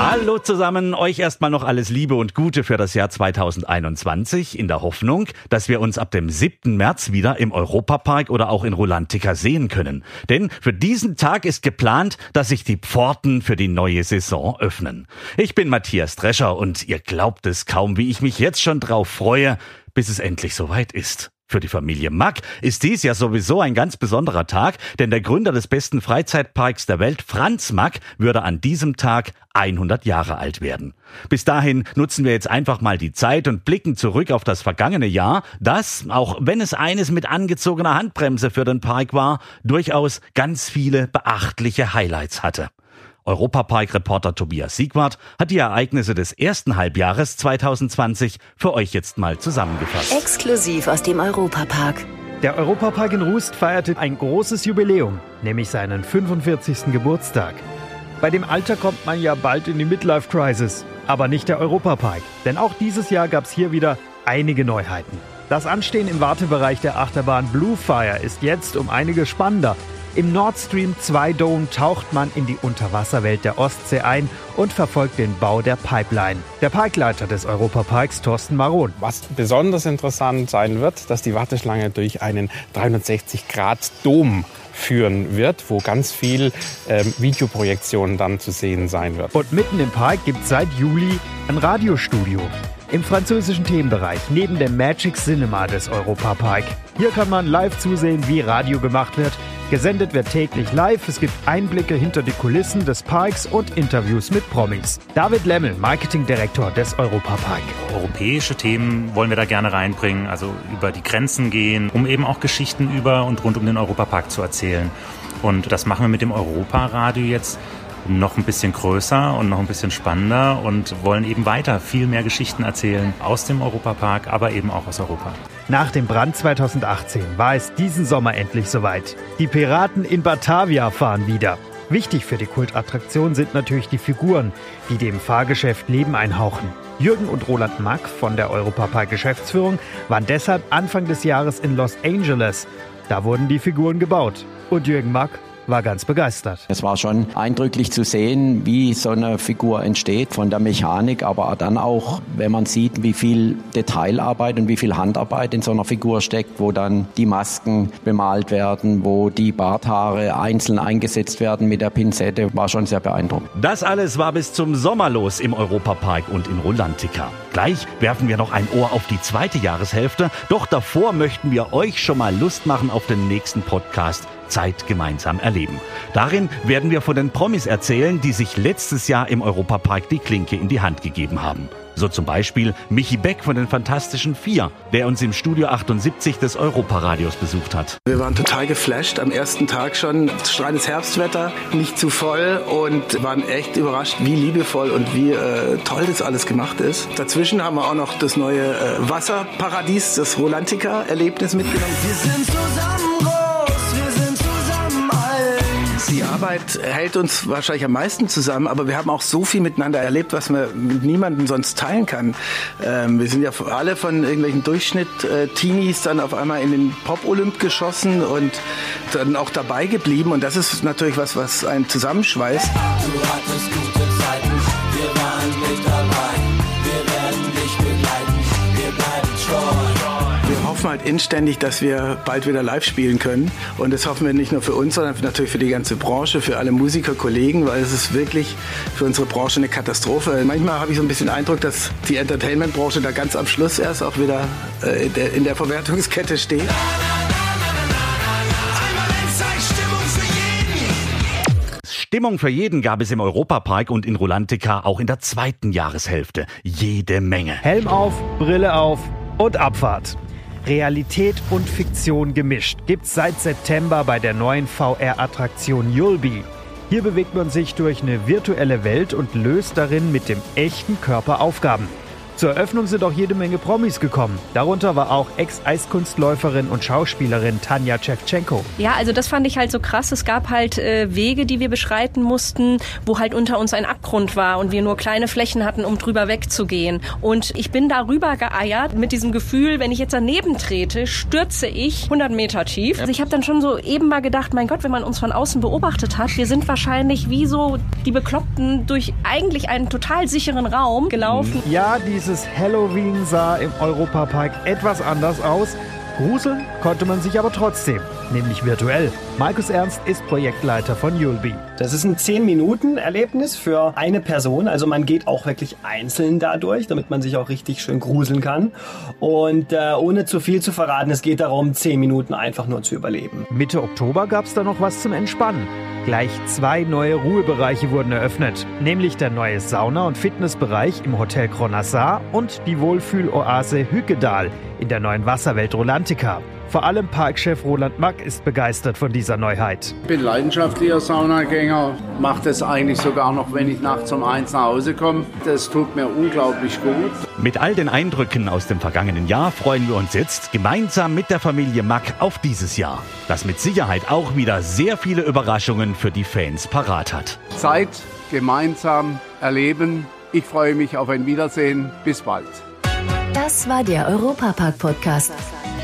Hallo zusammen, euch erstmal noch alles Liebe und Gute für das Jahr 2021 in der Hoffnung, dass wir uns ab dem 7. März wieder im Europapark oder auch in Rolantica sehen können. Denn für diesen Tag ist geplant, dass sich die Pforten für die neue Saison öffnen. Ich bin Matthias Drescher und ihr glaubt es kaum, wie ich mich jetzt schon drauf freue, bis es endlich soweit ist. Für die Familie Mack ist dies ja sowieso ein ganz besonderer Tag, denn der Gründer des besten Freizeitparks der Welt, Franz Mack, würde an diesem Tag 100 Jahre alt werden. Bis dahin nutzen wir jetzt einfach mal die Zeit und blicken zurück auf das vergangene Jahr, das, auch wenn es eines mit angezogener Handbremse für den Park war, durchaus ganz viele beachtliche Highlights hatte. Europapark-Reporter Tobias Siegwart hat die Ereignisse des ersten Halbjahres 2020 für euch jetzt mal zusammengefasst. Exklusiv aus dem Europapark. Der Europapark in Rust feierte ein großes Jubiläum, nämlich seinen 45. Geburtstag. Bei dem Alter kommt man ja bald in die Midlife Crisis, aber nicht der Europapark, denn auch dieses Jahr gab es hier wieder einige Neuheiten. Das Anstehen im Wartebereich der Achterbahn Bluefire ist jetzt um einige spannender, im Nord Stream 2 Dome taucht man in die Unterwasserwelt der Ostsee ein und verfolgt den Bau der Pipeline. Der Parkleiter des Europaparks, Thorsten Maron. Was besonders interessant sein wird, dass die Warteschlange durch einen 360-Grad-Dom führen wird, wo ganz viel ähm, Videoprojektion dann zu sehen sein wird. Und mitten im Park gibt es seit Juli ein Radiostudio. Im französischen Themenbereich neben dem Magic Cinema des Europapark. Hier kann man live zusehen, wie Radio gemacht wird Gesendet wird täglich live. Es gibt Einblicke hinter die Kulissen des Parks und Interviews mit Promis. David Lemmel, Marketingdirektor des Europapark. Europäische Themen wollen wir da gerne reinbringen, also über die Grenzen gehen, um eben auch Geschichten über und rund um den Europapark zu erzählen. Und das machen wir mit dem Europaradio jetzt noch ein bisschen größer und noch ein bisschen spannender und wollen eben weiter viel mehr Geschichten erzählen aus dem Europapark, aber eben auch aus Europa. Nach dem Brand 2018 war es diesen Sommer endlich soweit. Die Piraten in Batavia fahren wieder. Wichtig für die Kultattraktion sind natürlich die Figuren, die dem Fahrgeschäft Leben einhauchen. Jürgen und Roland Mack von der Europapark Geschäftsführung waren deshalb Anfang des Jahres in Los Angeles. Da wurden die Figuren gebaut. Und Jürgen Mack war ganz begeistert. Es war schon eindrücklich zu sehen, wie so eine Figur entsteht von der Mechanik, aber dann auch, wenn man sieht, wie viel Detailarbeit und wie viel Handarbeit in so einer Figur steckt, wo dann die Masken bemalt werden, wo die Barthaare einzeln eingesetzt werden mit der Pinzette, war schon sehr beeindruckend. Das alles war bis zum Sommer los im Europapark und in Rolantica. Gleich werfen wir noch ein Ohr auf die zweite Jahreshälfte, doch davor möchten wir euch schon mal Lust machen auf den nächsten Podcast Zeit gemeinsam erleben. Darin werden wir von den Promis erzählen, die sich letztes Jahr im Europapark die Klinke in die Hand gegeben haben. So zum Beispiel Michi Beck von den Fantastischen Vier, der uns im Studio 78 des Europaradios besucht hat. Wir waren total geflasht am ersten Tag schon. Strahlendes Herbstwetter, nicht zu voll und waren echt überrascht, wie liebevoll und wie äh, toll das alles gemacht ist. Dazwischen haben wir auch noch das neue äh, Wasserparadies, das Rolantica-Erlebnis mitgenommen. Wir sind zusammen Arbeit hält uns wahrscheinlich am meisten zusammen, aber wir haben auch so viel miteinander erlebt, was man mit niemandem sonst teilen kann. Ähm, wir sind ja alle von irgendwelchen Durchschnitt-Teenies dann auf einmal in den Pop-Olymp geschossen und dann auch dabei geblieben. Und das ist natürlich was, was einen zusammenschweißt. Du hattest gute Zeiten, hoffen halt inständig, dass wir bald wieder live spielen können. Und das hoffen wir nicht nur für uns, sondern natürlich für die ganze Branche, für alle Musiker, Kollegen, weil es ist wirklich für unsere Branche eine Katastrophe. Manchmal habe ich so ein bisschen den Eindruck, dass die Entertainment-Branche da ganz am Schluss erst auch wieder äh, in, der, in der Verwertungskette steht. Stimmung für jeden gab es im Europapark und in Rolantica auch in der zweiten Jahreshälfte. Jede Menge. Helm auf, Brille auf und Abfahrt. Realität und Fiktion gemischt gibt's seit September bei der neuen VR-Attraktion Yulby. Hier bewegt man sich durch eine virtuelle Welt und löst darin mit dem echten Körper Aufgaben. Zur Eröffnung sind auch jede Menge Promis gekommen. Darunter war auch Ex-Eiskunstläuferin und Schauspielerin Tanja Shevchenko. Ja, also das fand ich halt so krass. Es gab halt äh, Wege, die wir beschreiten mussten, wo halt unter uns ein Abgrund war und wir nur kleine Flächen hatten, um drüber wegzugehen. Und ich bin darüber geeiert mit diesem Gefühl, wenn ich jetzt daneben trete, stürze ich 100 Meter tief. Also ich habe dann schon so eben mal gedacht, mein Gott, wenn man uns von außen beobachtet hat, wir sind wahrscheinlich wie so die Bekloppten durch eigentlich einen total sicheren Raum gelaufen. Ja, dieses Halloween sah im Europapark etwas anders aus. Gruseln konnte man sich aber trotzdem, nämlich virtuell. Markus Ernst ist Projektleiter von Yulby. Das ist ein 10-Minuten-Erlebnis für eine Person. Also man geht auch wirklich einzeln dadurch, damit man sich auch richtig schön gruseln kann. Und äh, ohne zu viel zu verraten, es geht darum, 10 Minuten einfach nur zu überleben. Mitte Oktober gab es da noch was zum Entspannen. Gleich zwei neue Ruhebereiche wurden eröffnet, nämlich der neue Sauna- und Fitnessbereich im Hotel Kronassar und die Wohlfühloase Hückedal in der neuen Wasserwelt Rolantica. Vor allem Parkchef Roland Mack ist begeistert von dieser Neuheit. Ich bin leidenschaftlicher Saunagänger, mache das eigentlich sogar noch, wenn ich nachts um eins nach Hause komme. Das tut mir unglaublich gut. Mit all den Eindrücken aus dem vergangenen Jahr freuen wir uns jetzt gemeinsam mit der Familie Mack auf dieses Jahr, das mit Sicherheit auch wieder sehr viele Überraschungen für die Fans parat hat. Zeit gemeinsam erleben. Ich freue mich auf ein Wiedersehen. Bis bald. Das war der Europapark-Podcast.